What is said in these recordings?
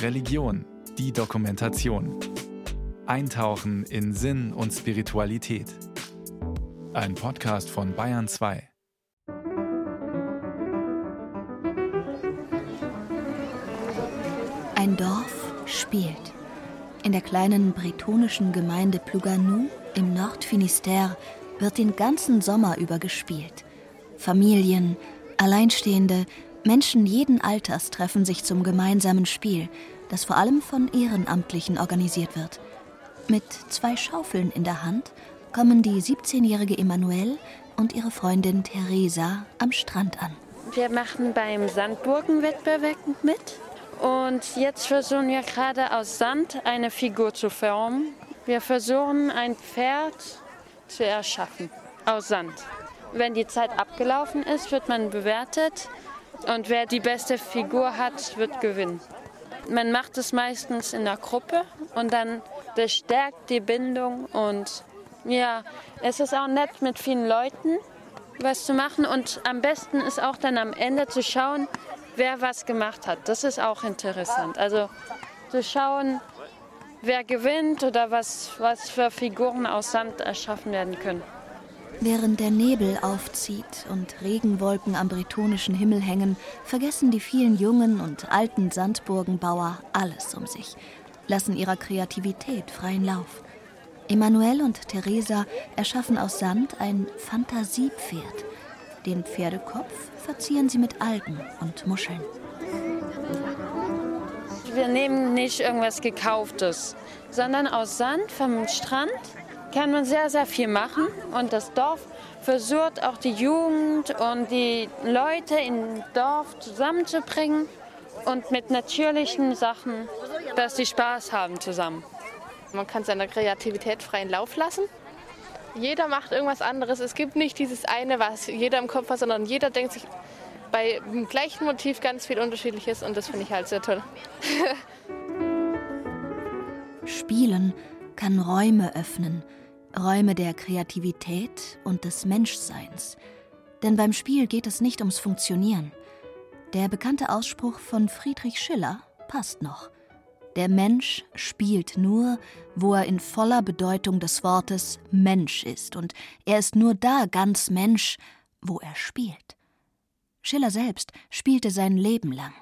Religion, die Dokumentation. Eintauchen in Sinn und Spiritualität. Ein Podcast von Bayern 2. Ein Dorf spielt. In der kleinen bretonischen Gemeinde Plouganou im Nordfinisterre wird den ganzen Sommer über gespielt. Familien, Alleinstehende, Menschen jeden Alters treffen sich zum gemeinsamen Spiel, das vor allem von Ehrenamtlichen organisiert wird. Mit zwei Schaufeln in der Hand kommen die 17-jährige Emanuelle und ihre Freundin Theresa am Strand an. Wir machen beim Sandburgenwettbewerb mit. Und jetzt versuchen wir gerade aus Sand eine Figur zu formen. Wir versuchen ein Pferd zu erschaffen aus Sand. Wenn die Zeit abgelaufen ist, wird man bewertet und wer die beste Figur hat, wird gewinnen. Man macht es meistens in der Gruppe und dann das stärkt die Bindung und ja, es ist auch nett mit vielen Leuten was zu machen und am besten ist auch dann am Ende zu schauen, wer was gemacht hat. Das ist auch interessant. Also zu schauen, wer gewinnt oder was, was für Figuren aus Sand erschaffen werden können. Während der Nebel aufzieht und Regenwolken am bretonischen Himmel hängen, vergessen die vielen jungen und alten Sandburgenbauer alles um sich, lassen ihrer Kreativität freien Lauf. Emanuel und Theresa erschaffen aus Sand ein Fantasiepferd. Den Pferdekopf verzieren sie mit Algen und Muscheln. Wir nehmen nicht irgendwas Gekauftes, sondern aus Sand vom Strand kann man sehr, sehr viel machen. Und das Dorf versucht auch die Jugend und die Leute im Dorf zusammenzubringen und mit natürlichen Sachen, dass sie Spaß haben zusammen. Man kann seiner Kreativität freien Lauf lassen. Jeder macht irgendwas anderes. Es gibt nicht dieses eine, was jeder im Kopf hat, sondern jeder denkt sich bei dem gleichen Motiv ganz viel Unterschiedliches und das finde ich halt sehr toll. Spielen kann Räume öffnen, Räume der Kreativität und des Menschseins. Denn beim Spiel geht es nicht ums Funktionieren. Der bekannte Ausspruch von Friedrich Schiller passt noch. Der Mensch spielt nur, wo er in voller Bedeutung des Wortes Mensch ist, und er ist nur da ganz Mensch, wo er spielt. Schiller selbst spielte sein Leben lang.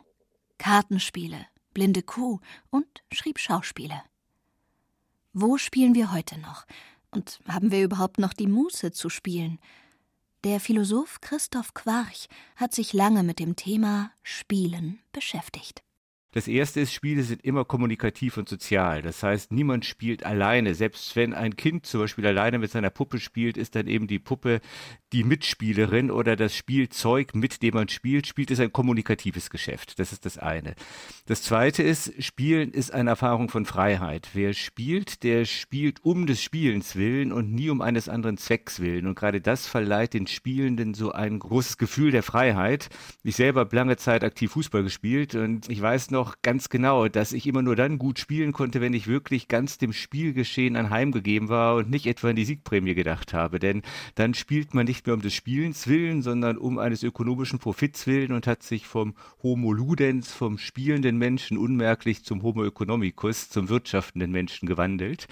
Kartenspiele, blinde Kuh und schrieb Schauspiele. Wo spielen wir heute noch? Und haben wir überhaupt noch die Muße zu spielen? Der Philosoph Christoph Quarch hat sich lange mit dem Thema Spielen beschäftigt. Das erste ist, Spiele sind immer kommunikativ und sozial. Das heißt, niemand spielt alleine. Selbst wenn ein Kind zum Beispiel alleine mit seiner Puppe spielt, ist dann eben die Puppe die Mitspielerin oder das Spielzeug, mit dem man spielt, spielt es ein kommunikatives Geschäft. Das ist das eine. Das zweite ist, Spielen ist eine Erfahrung von Freiheit. Wer spielt, der spielt um des Spielens willen und nie um eines anderen Zwecks willen. Und gerade das verleiht den Spielenden so ein großes Gefühl der Freiheit. Ich selber habe lange Zeit aktiv Fußball gespielt und ich weiß noch, noch ganz genau, dass ich immer nur dann gut spielen konnte, wenn ich wirklich ganz dem Spielgeschehen anheimgegeben war und nicht etwa an die Siegprämie gedacht habe. Denn dann spielt man nicht mehr um des Spielens willen, sondern um eines ökonomischen Profits willen und hat sich vom Homo Ludens, vom spielenden Menschen unmerklich zum Homo economicus, zum wirtschaftenden Menschen gewandelt.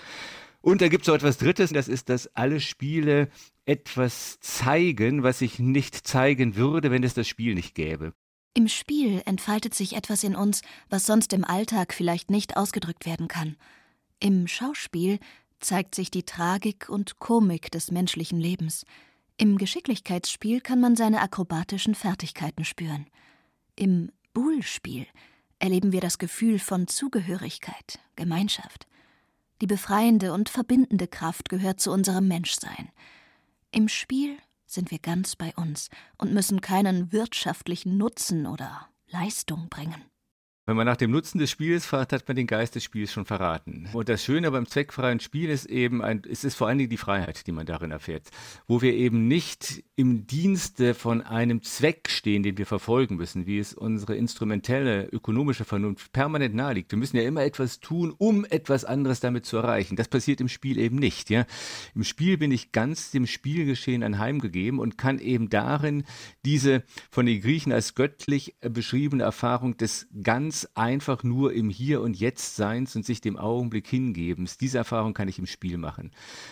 Und da gibt es noch etwas Drittes, das ist, dass alle Spiele etwas zeigen, was ich nicht zeigen würde, wenn es das Spiel nicht gäbe. Im Spiel entfaltet sich etwas in uns, was sonst im Alltag vielleicht nicht ausgedrückt werden kann. Im Schauspiel zeigt sich die Tragik und Komik des menschlichen Lebens. Im Geschicklichkeitsspiel kann man seine akrobatischen Fertigkeiten spüren. Im Buhlspiel erleben wir das Gefühl von Zugehörigkeit, Gemeinschaft. Die befreiende und verbindende Kraft gehört zu unserem Menschsein. Im Spiel sind wir ganz bei uns und müssen keinen wirtschaftlichen Nutzen oder Leistung bringen. Wenn man nach dem Nutzen des Spiels fragt, hat man den Geist des Spiels schon verraten. Und das Schöne beim zweckfreien Spiel ist eben, ein, es ist vor allen Dingen die Freiheit, die man darin erfährt. Wo wir eben nicht im Dienste von einem Zweck stehen, den wir verfolgen müssen, wie es unsere instrumentelle ökonomische Vernunft permanent naheliegt. Wir müssen ja immer etwas tun, um etwas anderes damit zu erreichen. Das passiert im Spiel eben nicht. Ja? Im Spiel bin ich ganz dem Spielgeschehen anheimgegeben und kann eben darin diese von den Griechen als göttlich beschriebene Erfahrung des ganz ganz einfach nur im Hier und Jetzt Seins und sich dem Augenblick hingebens. Diese Erfahrung kann ich im Spiel machen.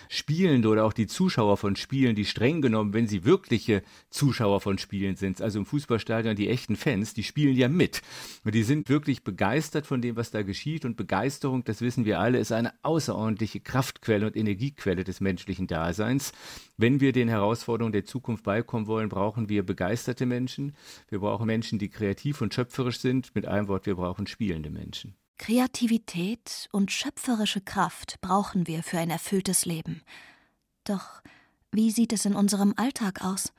Spielende oder auch die Zuschauer von Spielen, die streng genommen, wenn sie wirkliche Zuschauer von Spielen sind, also im Fußballstadion die echten Fans, die spielen ja mit. Und die sind wirklich begeistert von dem, was da geschieht. Und Begeisterung, das wissen wir alle, ist eine außerordentliche Kraftquelle und Energiequelle des menschlichen Daseins. Wenn wir den Herausforderungen der Zukunft beikommen wollen, brauchen wir begeisterte Menschen. Wir brauchen Menschen, die kreativ und schöpferisch sind. Mit einem Wort, wir brauchen spielende Menschen. Kreativität und schöpferische Kraft brauchen wir für ein erfülltes Leben. Doch wie sieht es in unserem Alltag aus?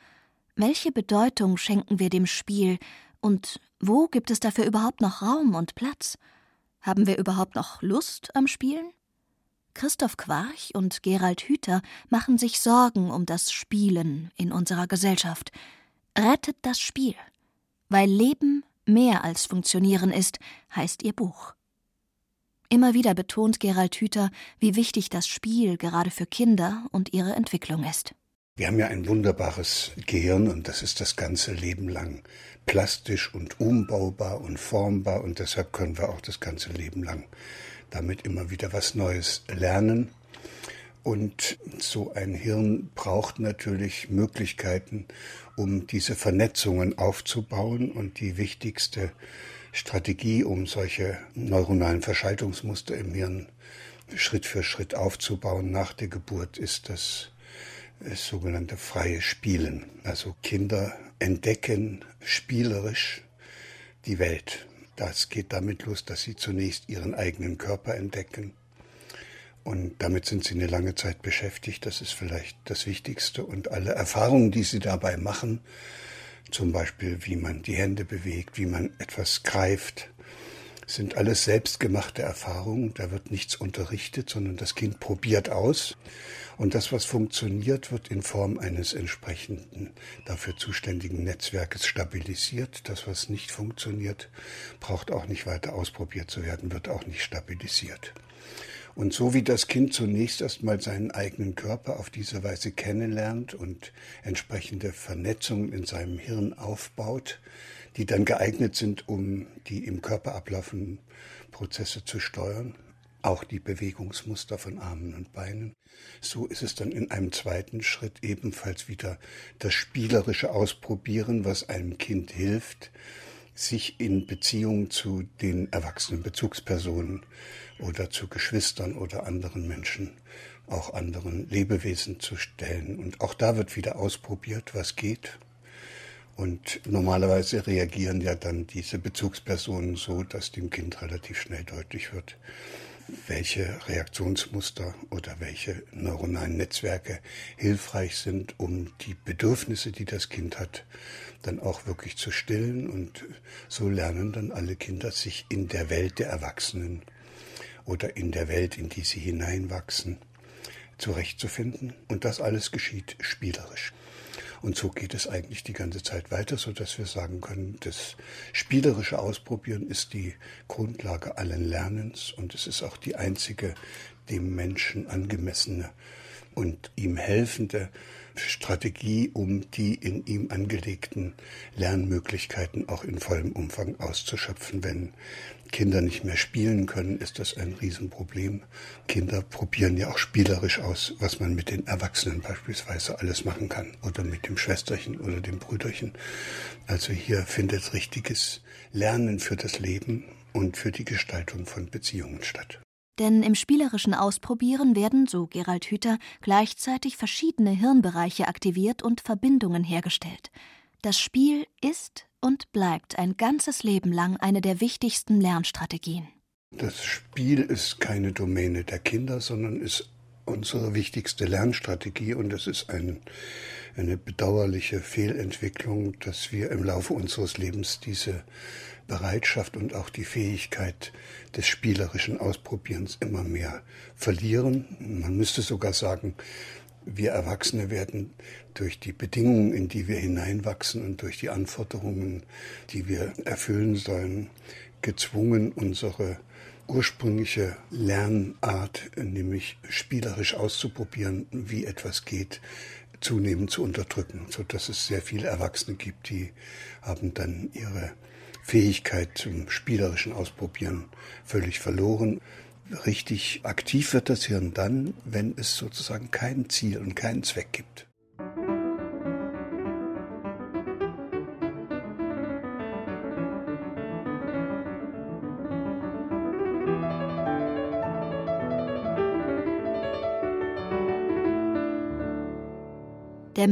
Welche Bedeutung schenken wir dem Spiel und wo gibt es dafür überhaupt noch Raum und Platz? Haben wir überhaupt noch Lust am Spielen? Christoph Quarch und Gerald Hüther machen sich Sorgen um das Spielen in unserer Gesellschaft. Rettet das Spiel. Weil Leben mehr als Funktionieren ist, heißt ihr Buch. Immer wieder betont Gerald Hüther, wie wichtig das Spiel gerade für Kinder und ihre Entwicklung ist. Wir haben ja ein wunderbares Gehirn und das ist das ganze Leben lang plastisch und umbaubar und formbar und deshalb können wir auch das ganze Leben lang damit immer wieder was Neues lernen. Und so ein Hirn braucht natürlich Möglichkeiten, um diese Vernetzungen aufzubauen. Und die wichtigste Strategie, um solche neuronalen Verschaltungsmuster im Hirn Schritt für Schritt aufzubauen nach der Geburt, ist das, das sogenannte freie Spielen. Also Kinder entdecken spielerisch die Welt. Das geht damit los, dass sie zunächst ihren eigenen Körper entdecken. Und damit sind sie eine lange Zeit beschäftigt. Das ist vielleicht das Wichtigste. Und alle Erfahrungen, die sie dabei machen, zum Beispiel wie man die Hände bewegt, wie man etwas greift, sind alles selbstgemachte Erfahrungen. Da wird nichts unterrichtet, sondern das Kind probiert aus. Und das, was funktioniert, wird in Form eines entsprechenden dafür zuständigen Netzwerkes stabilisiert. Das, was nicht funktioniert, braucht auch nicht weiter ausprobiert zu werden, wird auch nicht stabilisiert. Und so wie das Kind zunächst erstmal seinen eigenen Körper auf diese Weise kennenlernt und entsprechende Vernetzungen in seinem Hirn aufbaut, die dann geeignet sind, um die im Körper ablaufenden Prozesse zu steuern, auch die Bewegungsmuster von Armen und Beinen. So ist es dann in einem zweiten Schritt ebenfalls wieder das spielerische Ausprobieren, was einem Kind hilft, sich in Beziehung zu den erwachsenen Bezugspersonen oder zu Geschwistern oder anderen Menschen, auch anderen Lebewesen zu stellen. Und auch da wird wieder ausprobiert, was geht. Und normalerweise reagieren ja dann diese Bezugspersonen so, dass dem Kind relativ schnell deutlich wird, welche Reaktionsmuster oder welche neuronalen Netzwerke hilfreich sind, um die Bedürfnisse, die das Kind hat, dann auch wirklich zu stillen. Und so lernen dann alle Kinder sich in der Welt der Erwachsenen oder in der Welt, in die sie hineinwachsen, zurechtzufinden. Und das alles geschieht spielerisch. Und so geht es eigentlich die ganze Zeit weiter, so dass wir sagen können, das spielerische Ausprobieren ist die Grundlage allen Lernens und es ist auch die einzige dem Menschen angemessene und ihm helfende Strategie, um die in ihm angelegten Lernmöglichkeiten auch in vollem Umfang auszuschöpfen. Wenn Kinder nicht mehr spielen können, ist das ein Riesenproblem. Kinder probieren ja auch spielerisch aus, was man mit den Erwachsenen beispielsweise alles machen kann oder mit dem Schwesterchen oder dem Brüderchen. Also hier findet richtiges Lernen für das Leben und für die Gestaltung von Beziehungen statt. Denn im spielerischen Ausprobieren werden, so Gerald Hüther, gleichzeitig verschiedene Hirnbereiche aktiviert und Verbindungen hergestellt. Das Spiel ist und bleibt ein ganzes Leben lang eine der wichtigsten Lernstrategien. Das Spiel ist keine Domäne der Kinder, sondern ist unsere wichtigste Lernstrategie und es ist ein, eine bedauerliche Fehlentwicklung, dass wir im Laufe unseres Lebens diese Bereitschaft und auch die Fähigkeit des spielerischen Ausprobierens immer mehr verlieren. Man müsste sogar sagen, wir Erwachsene werden durch die Bedingungen, in die wir hineinwachsen und durch die Anforderungen, die wir erfüllen sollen, gezwungen, unsere ursprüngliche Lernart, nämlich spielerisch auszuprobieren, wie etwas geht, zunehmend zu unterdrücken, so dass es sehr viele Erwachsene gibt, die haben dann ihre Fähigkeit zum spielerischen Ausprobieren völlig verloren. Richtig aktiv wird das Hirn dann, wenn es sozusagen kein Ziel und keinen Zweck gibt.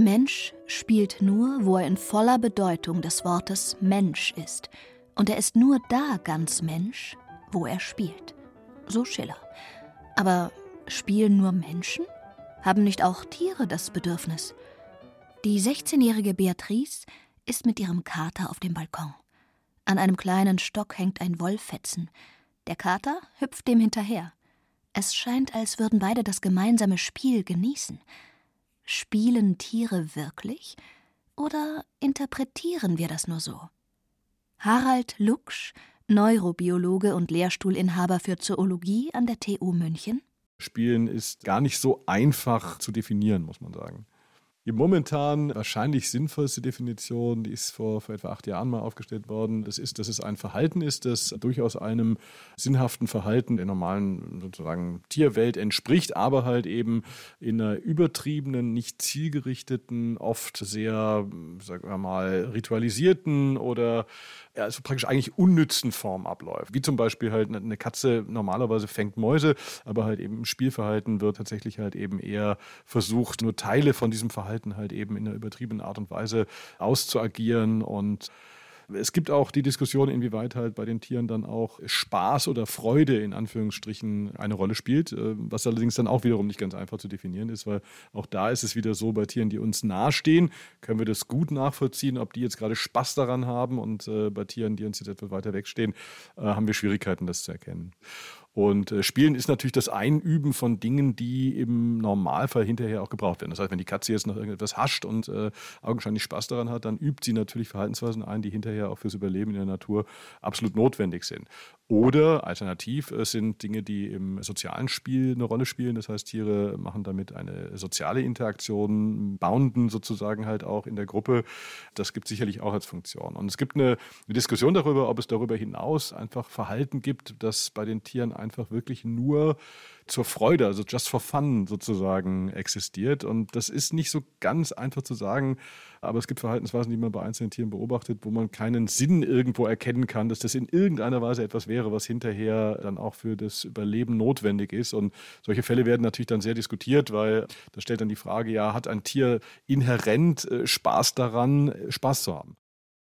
Mensch spielt nur, wo er in voller Bedeutung des Wortes Mensch ist. Und er ist nur da ganz Mensch, wo er spielt. So Schiller. Aber spielen nur Menschen? Haben nicht auch Tiere das Bedürfnis? Die 16-jährige Beatrice ist mit ihrem Kater auf dem Balkon. An einem kleinen Stock hängt ein Wollfetzen. Der Kater hüpft dem hinterher. Es scheint, als würden beide das gemeinsame Spiel genießen. Spielen Tiere wirklich oder interpretieren wir das nur so? Harald Luksch, Neurobiologe und Lehrstuhlinhaber für Zoologie an der TU München. Spielen ist gar nicht so einfach zu definieren, muss man sagen. Die momentan wahrscheinlich sinnvollste Definition, die ist vor, vor etwa acht Jahren mal aufgestellt worden, das ist, dass es ein Verhalten ist, das durchaus einem sinnhaften Verhalten der normalen sozusagen Tierwelt entspricht, aber halt eben in einer übertriebenen, nicht zielgerichteten, oft sehr, sagen wir mal, ritualisierten oder also praktisch eigentlich unnützen Form abläuft. Wie zum Beispiel halt eine Katze normalerweise fängt Mäuse, aber halt eben im Spielverhalten wird tatsächlich halt eben eher versucht, nur Teile von diesem Verhalten halt eben in einer übertriebenen Art und Weise auszuagieren und es gibt auch die Diskussion, inwieweit halt bei den Tieren dann auch Spaß oder Freude in Anführungsstrichen eine Rolle spielt, äh, was allerdings dann auch wiederum nicht ganz einfach zu definieren ist, weil auch da ist es wieder so, bei Tieren, die uns nahestehen, können wir das gut nachvollziehen, ob die jetzt gerade Spaß daran haben und äh, bei Tieren, die uns jetzt etwas weiter wegstehen, äh, haben wir Schwierigkeiten, das zu erkennen. Und äh, Spielen ist natürlich das Einüben von Dingen, die im Normalfall hinterher auch gebraucht werden. Das heißt, wenn die Katze jetzt noch irgendetwas hascht und äh, augenscheinlich Spaß daran hat, dann übt sie natürlich Verhaltensweisen ein, die hinterher auch fürs Überleben in der Natur absolut notwendig sind. Oder alternativ es sind Dinge, die im sozialen Spiel eine Rolle spielen. Das heißt, Tiere machen damit eine soziale Interaktion, bounden sozusagen halt auch in der Gruppe. Das gibt sicherlich auch als Funktion. Und es gibt eine Diskussion darüber, ob es darüber hinaus einfach Verhalten gibt, das bei den Tieren einfach wirklich nur zur Freude, also just for fun sozusagen existiert. Und das ist nicht so ganz einfach zu sagen, aber es gibt Verhaltensweisen, die man bei einzelnen Tieren beobachtet, wo man keinen Sinn irgendwo erkennen kann, dass das in irgendeiner Weise etwas wäre, was hinterher dann auch für das Überleben notwendig ist. Und solche Fälle werden natürlich dann sehr diskutiert, weil da stellt dann die Frage, ja, hat ein Tier inhärent äh, Spaß daran, Spaß zu haben?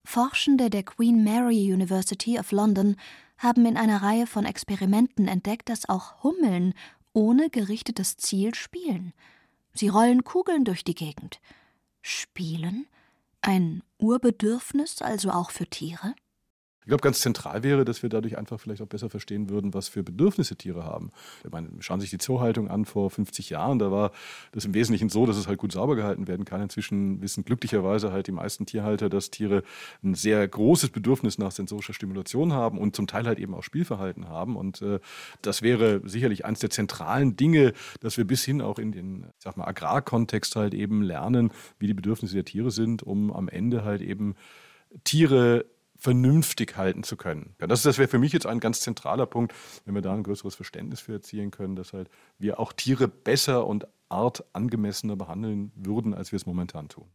Forschende der Queen Mary University of London haben in einer Reihe von Experimenten entdeckt, dass auch Hummeln ohne gerichtetes Ziel spielen. Sie rollen Kugeln durch die Gegend. Spielen? Ein Urbedürfnis also auch für Tiere? Ich glaube, ganz zentral wäre, dass wir dadurch einfach vielleicht auch besser verstehen würden, was für Bedürfnisse Tiere haben. Ich meine, schauen Sie sich die Zoohaltung an vor 50 Jahren. Da war das im Wesentlichen so, dass es halt gut sauber gehalten werden kann. Inzwischen wissen glücklicherweise halt die meisten Tierhalter, dass Tiere ein sehr großes Bedürfnis nach sensorischer Stimulation haben und zum Teil halt eben auch Spielverhalten haben. Und äh, das wäre sicherlich eines der zentralen Dinge, dass wir bis hin auch in den, ich sag mal, Agrarkontext halt eben lernen, wie die Bedürfnisse der Tiere sind, um am Ende halt eben Tiere vernünftig halten zu können. Ja, das, das wäre für mich jetzt ein ganz zentraler Punkt, wenn wir da ein größeres Verständnis für erzielen können, dass halt wir auch Tiere besser und artangemessener behandeln würden, als wir es momentan tun.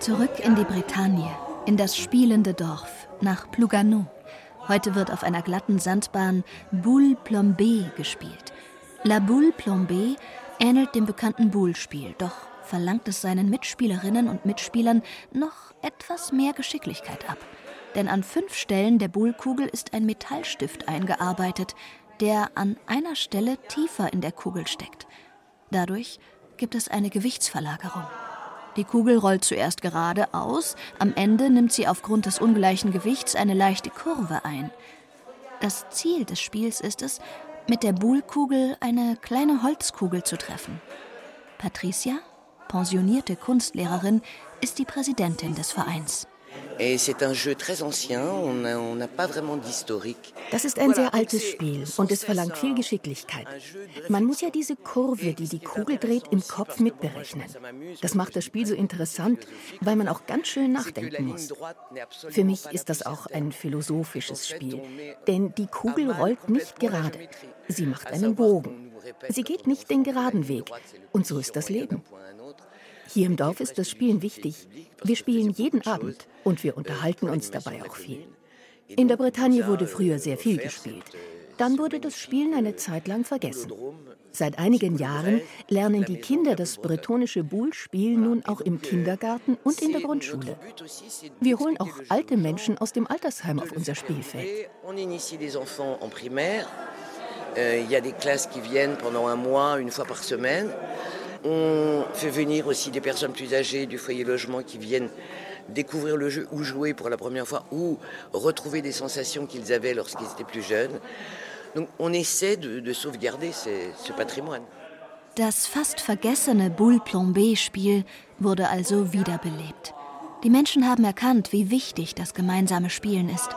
Zurück in die Bretagne, in das spielende Dorf, nach Plouganou. Heute wird auf einer glatten Sandbahn Boule Plombée gespielt. La Boule Plombée ähnelt dem bekannten Boule-Spiel, doch verlangt es seinen Mitspielerinnen und Mitspielern noch etwas mehr Geschicklichkeit ab. Denn an fünf Stellen der Boule-Kugel ist ein Metallstift eingearbeitet, der an einer Stelle tiefer in der Kugel steckt. Dadurch gibt es eine Gewichtsverlagerung. Die Kugel rollt zuerst geradeaus, am Ende nimmt sie aufgrund des ungleichen Gewichts eine leichte Kurve ein. Das Ziel des Spiels ist es, mit der Buhlkugel eine kleine Holzkugel zu treffen. Patricia, pensionierte Kunstlehrerin, ist die Präsidentin des Vereins. Das ist ein sehr altes Spiel und es verlangt viel Geschicklichkeit. Man muss ja diese Kurve, die die Kugel dreht, im Kopf mitberechnen. Das macht das Spiel so interessant, weil man auch ganz schön nachdenken muss. Für mich ist das auch ein philosophisches Spiel, denn die Kugel rollt nicht gerade. Sie macht einen Bogen. Sie geht nicht den geraden Weg. Und so ist das Leben. Hier im Dorf ist das Spielen wichtig. Wir spielen jeden Abend und wir unterhalten uns dabei auch viel. In der Bretagne wurde früher sehr viel gespielt. Dann wurde das Spielen eine Zeit lang vergessen. Seit einigen Jahren lernen die Kinder das bretonische Boule-Spiel nun auch im Kindergarten und in der Grundschule. Wir holen auch alte Menschen aus dem Altersheim auf unser Spielfeld. Euh, il y a des classes qui viennent pendant un mois, une fois par semaine. On fait venir aussi des personnes plus âgées du foyer logement qui viennent découvrir le jeu ou jouer pour la première fois ou retrouver des sensations qu'ils avaient lorsqu'ils étaient plus jeunes. Donc on essaie de, de sauvegarder ce, ce patrimoine. Das fast vergessene Boule Plombé-Spiel wurde also wiederbelebt. Die Menschen haben erkannt, wie wichtig das gemeinsame Spielen ist.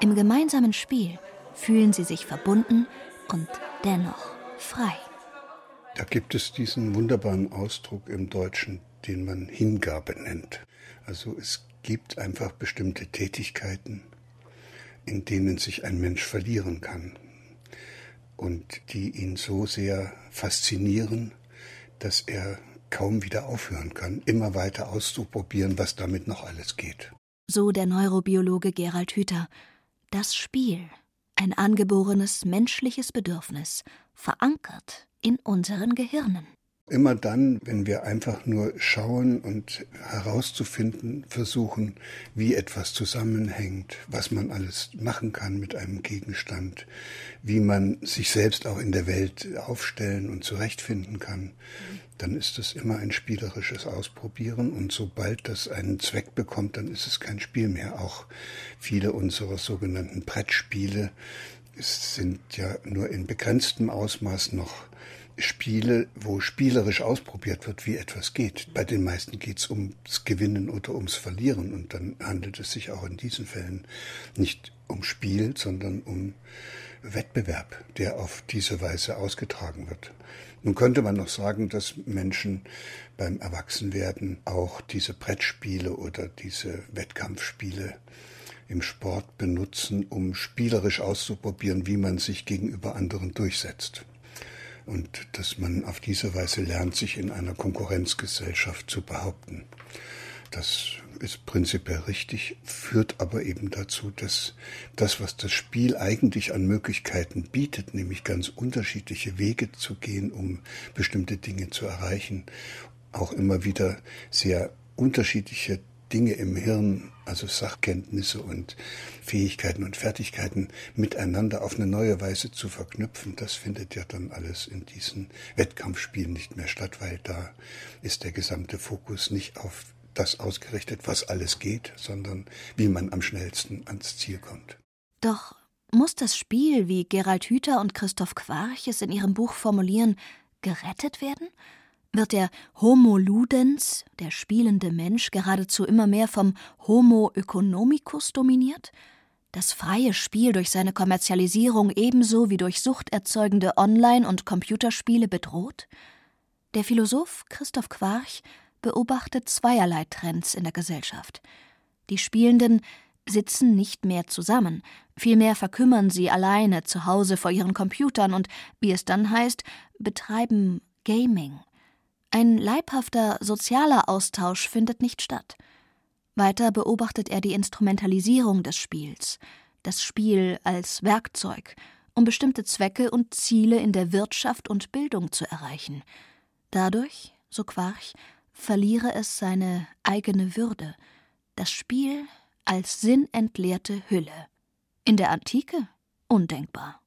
Im gemeinsamen Spiel fühlen sie sich verbunden und dennoch frei. Da gibt es diesen wunderbaren Ausdruck im Deutschen, den man Hingabe nennt. Also es gibt einfach bestimmte Tätigkeiten, in denen sich ein Mensch verlieren kann und die ihn so sehr faszinieren, dass er kaum wieder aufhören kann, immer weiter auszuprobieren, was damit noch alles geht. So der Neurobiologe Gerald Hüther. Das Spiel, ein angeborenes menschliches Bedürfnis, verankert in unseren Gehirnen. Immer dann, wenn wir einfach nur schauen und herauszufinden versuchen, wie etwas zusammenhängt, was man alles machen kann mit einem Gegenstand, wie man sich selbst auch in der Welt aufstellen und zurechtfinden kann, dann ist es immer ein spielerisches Ausprobieren und sobald das einen Zweck bekommt, dann ist es kein Spiel mehr. Auch viele unserer sogenannten Brettspiele sind ja nur in begrenztem Ausmaß noch Spiele, wo spielerisch ausprobiert wird, wie etwas geht. Bei den meisten geht es ums Gewinnen oder ums Verlieren. Und dann handelt es sich auch in diesen Fällen nicht um Spiel, sondern um Wettbewerb, der auf diese Weise ausgetragen wird. Nun könnte man noch sagen, dass Menschen beim Erwachsenwerden auch diese Brettspiele oder diese Wettkampfspiele im Sport benutzen, um spielerisch auszuprobieren, wie man sich gegenüber anderen durchsetzt und dass man auf diese Weise lernt, sich in einer Konkurrenzgesellschaft zu behaupten. Das ist prinzipiell richtig, führt aber eben dazu, dass das, was das Spiel eigentlich an Möglichkeiten bietet, nämlich ganz unterschiedliche Wege zu gehen, um bestimmte Dinge zu erreichen, auch immer wieder sehr unterschiedliche Dinge im Hirn, also Sachkenntnisse und Fähigkeiten und Fertigkeiten miteinander auf eine neue Weise zu verknüpfen, das findet ja dann alles in diesen Wettkampfspielen nicht mehr statt, weil da ist der gesamte Fokus nicht auf das ausgerichtet, was alles geht, sondern wie man am schnellsten ans Ziel kommt. Doch muss das Spiel, wie Gerald Hüther und Christoph Quarch es in ihrem Buch formulieren, gerettet werden? Wird der Homo ludens, der spielende Mensch, geradezu immer mehr vom Homo economicus dominiert? Das freie Spiel durch seine Kommerzialisierung ebenso wie durch suchterzeugende Online- und Computerspiele bedroht? Der Philosoph Christoph Quarch beobachtet zweierlei Trends in der Gesellschaft. Die Spielenden sitzen nicht mehr zusammen, vielmehr verkümmern sie alleine zu Hause vor ihren Computern und, wie es dann heißt, betreiben Gaming. Ein leibhafter sozialer Austausch findet nicht statt. Weiter beobachtet er die Instrumentalisierung des Spiels, das Spiel als Werkzeug, um bestimmte Zwecke und Ziele in der Wirtschaft und Bildung zu erreichen. Dadurch, so Quarch, verliere es seine eigene Würde, das Spiel als sinnentleerte Hülle. In der Antike undenkbar.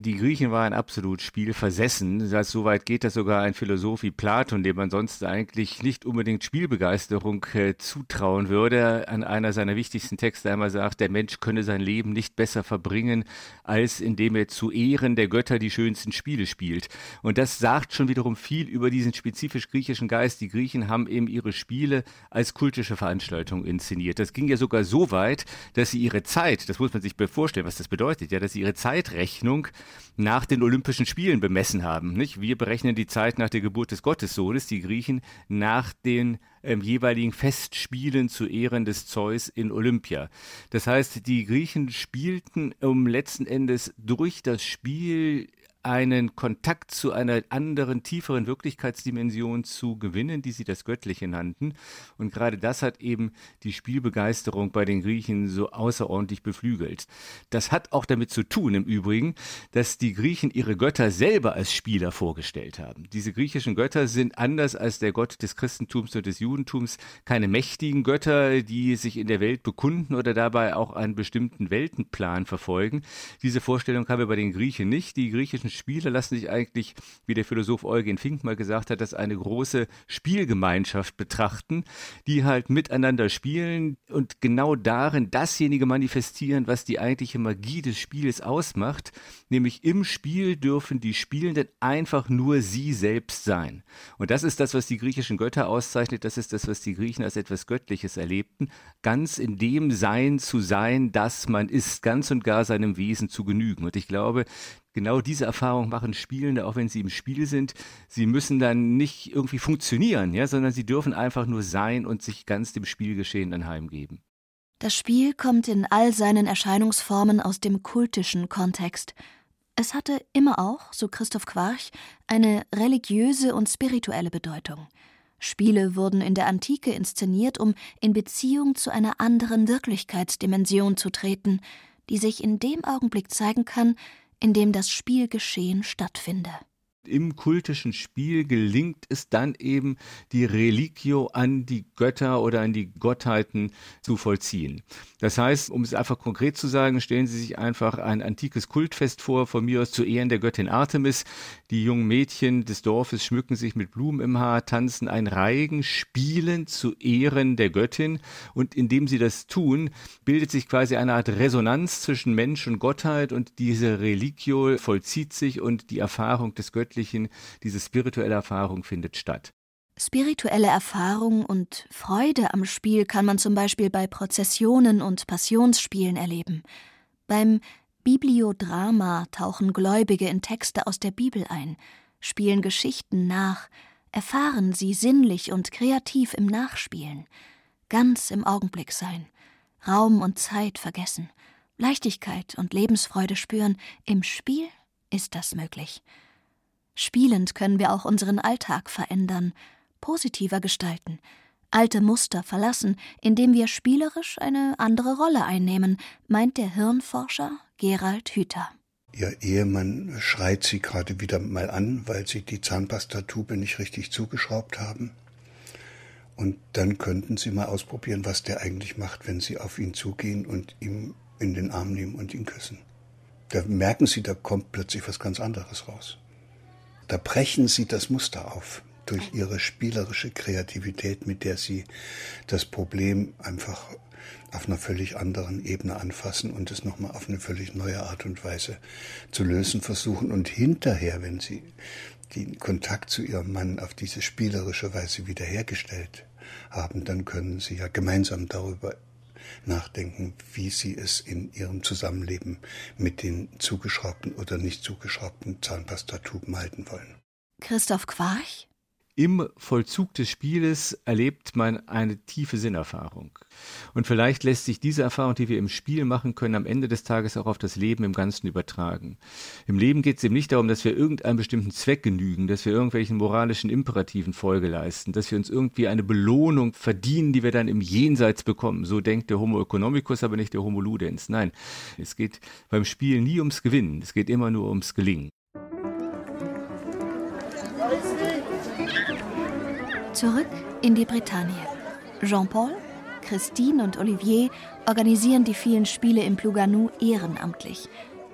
Die Griechen waren absolut spielversessen. Das, so weit geht das sogar ein Philosoph wie Platon, dem man sonst eigentlich nicht unbedingt Spielbegeisterung äh, zutrauen würde, an einer seiner wichtigsten Texte einmal sagt, der Mensch könne sein Leben nicht besser verbringen, als indem er zu Ehren der Götter die schönsten Spiele spielt. Und das sagt schon wiederum viel über diesen spezifisch griechischen Geist. Die Griechen haben eben ihre Spiele als kultische Veranstaltung inszeniert. Das ging ja sogar so weit, dass sie ihre Zeit, das muss man sich vorstellen, was das bedeutet, ja, dass sie ihre Zeitrechnung nach den Olympischen Spielen bemessen haben. Nicht? Wir berechnen die Zeit nach der Geburt des Gottessohnes, die Griechen nach den ähm, jeweiligen Festspielen zu Ehren des Zeus in Olympia. Das heißt, die Griechen spielten um letzten Endes durch das Spiel einen Kontakt zu einer anderen, tieferen Wirklichkeitsdimension zu gewinnen, die sie das Göttliche nannten. Und gerade das hat eben die Spielbegeisterung bei den Griechen so außerordentlich beflügelt. Das hat auch damit zu tun, im Übrigen, dass die Griechen ihre Götter selber als Spieler vorgestellt haben. Diese griechischen Götter sind anders als der Gott des Christentums und des Judentums keine mächtigen Götter, die sich in der Welt bekunden oder dabei auch einen bestimmten Weltenplan verfolgen. Diese Vorstellung haben wir bei den Griechen nicht. Die griechischen Spiele lassen sich eigentlich, wie der Philosoph Eugen Fink mal gesagt hat, als eine große Spielgemeinschaft betrachten, die halt miteinander spielen und genau darin dasjenige manifestieren, was die eigentliche Magie des Spiels ausmacht, nämlich im Spiel dürfen die Spielenden einfach nur sie selbst sein. Und das ist das, was die griechischen Götter auszeichnet, das ist das, was die Griechen als etwas Göttliches erlebten, ganz in dem Sein zu sein, das man ist, ganz und gar seinem Wesen zu genügen. Und ich glaube, genau diese Erfahrung machen Spielende, auch wenn sie im Spiel sind. Sie müssen dann nicht irgendwie funktionieren, ja, sondern sie dürfen einfach nur sein und sich ganz dem Spielgeschehen anheimgeben. Das Spiel kommt in all seinen Erscheinungsformen aus dem kultischen Kontext. Es hatte immer auch, so Christoph Quarch, eine religiöse und spirituelle Bedeutung. Spiele wurden in der Antike inszeniert, um in Beziehung zu einer anderen Wirklichkeitsdimension zu treten, die sich in dem Augenblick zeigen kann, in dem das Spielgeschehen stattfinde im kultischen Spiel gelingt es dann eben, die Religio an die Götter oder an die Gottheiten zu vollziehen. Das heißt, um es einfach konkret zu sagen, stellen Sie sich einfach ein antikes Kultfest vor, von mir aus zu Ehren der Göttin Artemis. Die jungen Mädchen des Dorfes schmücken sich mit Blumen im Haar, tanzen ein Reigen, spielen zu Ehren der Göttin und indem sie das tun, bildet sich quasi eine Art Resonanz zwischen Mensch und Gottheit und diese Religio vollzieht sich und die Erfahrung des Göttlichen Göttlichen, diese spirituelle Erfahrung findet statt. Spirituelle Erfahrung und Freude am Spiel kann man zum Beispiel bei Prozessionen und Passionsspielen erleben. Beim Bibliodrama tauchen Gläubige in Texte aus der Bibel ein, spielen Geschichten nach, erfahren sie sinnlich und kreativ im Nachspielen, ganz im Augenblick sein, Raum und Zeit vergessen, Leichtigkeit und Lebensfreude spüren, im Spiel ist das möglich. Spielend können wir auch unseren Alltag verändern, positiver gestalten, alte Muster verlassen, indem wir spielerisch eine andere Rolle einnehmen, meint der Hirnforscher Gerald Hüther. Ihr Ehemann schreit sie gerade wieder mal an, weil sie die Zahnpastatube nicht richtig zugeschraubt haben. Und dann könnten Sie mal ausprobieren, was der eigentlich macht, wenn Sie auf ihn zugehen und ihm in den Arm nehmen und ihn küssen. Da merken Sie, da kommt plötzlich was ganz anderes raus. Da brechen sie das Muster auf durch ihre spielerische Kreativität, mit der sie das Problem einfach auf einer völlig anderen Ebene anfassen und es nochmal auf eine völlig neue Art und Weise zu lösen versuchen. Und hinterher, wenn sie den Kontakt zu ihrem Mann auf diese spielerische Weise wiederhergestellt haben, dann können sie ja gemeinsam darüber nachdenken, wie sie es in ihrem Zusammenleben mit den zugeschraubten oder nicht zugeschraubten Zahnpastatuben halten wollen. Christoph Quarch? Im Vollzug des Spieles erlebt man eine tiefe Sinnerfahrung. Und vielleicht lässt sich diese Erfahrung, die wir im Spiel machen können, am Ende des Tages auch auf das Leben im Ganzen übertragen. Im Leben geht es eben nicht darum, dass wir irgendeinem bestimmten Zweck genügen, dass wir irgendwelchen moralischen Imperativen Folge leisten, dass wir uns irgendwie eine Belohnung verdienen, die wir dann im Jenseits bekommen. So denkt der Homo economicus, aber nicht der Homo ludens. Nein, es geht beim Spiel nie ums Gewinnen, es geht immer nur ums Gelingen. Zurück in die Bretagne. Jean-Paul, Christine und Olivier organisieren die vielen Spiele im Plouganou ehrenamtlich.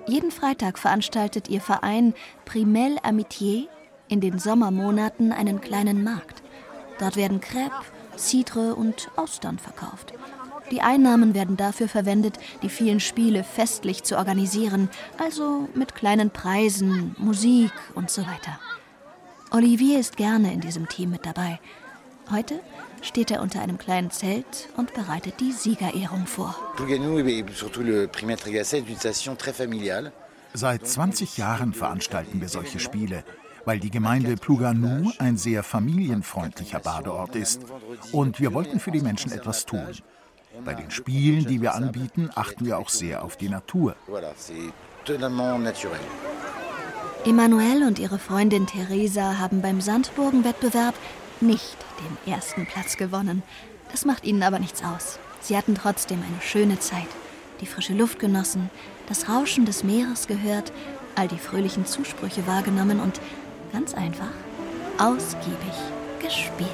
Jeden Freitag veranstaltet ihr Verein Primel Amitié in den Sommermonaten einen kleinen Markt. Dort werden Crêpes, Cidre und Austern verkauft. Die Einnahmen werden dafür verwendet, die vielen Spiele festlich zu organisieren, also mit kleinen Preisen, Musik und so weiter. Olivier ist gerne in diesem Team mit dabei. Heute steht er unter einem kleinen Zelt und bereitet die Siegerehrung vor. Seit 20 Jahren veranstalten wir solche Spiele, weil die Gemeinde Plouganou ein sehr familienfreundlicher Badeort ist. Und wir wollten für die Menschen etwas tun. Bei den Spielen, die wir anbieten, achten wir auch sehr auf die Natur. Emanuel und ihre Freundin Theresa haben beim Sandburgenwettbewerb nicht den ersten Platz gewonnen. Das macht ihnen aber nichts aus. Sie hatten trotzdem eine schöne Zeit, die frische Luft genossen, das Rauschen des Meeres gehört, all die fröhlichen Zusprüche wahrgenommen und ganz einfach ausgiebig gespielt.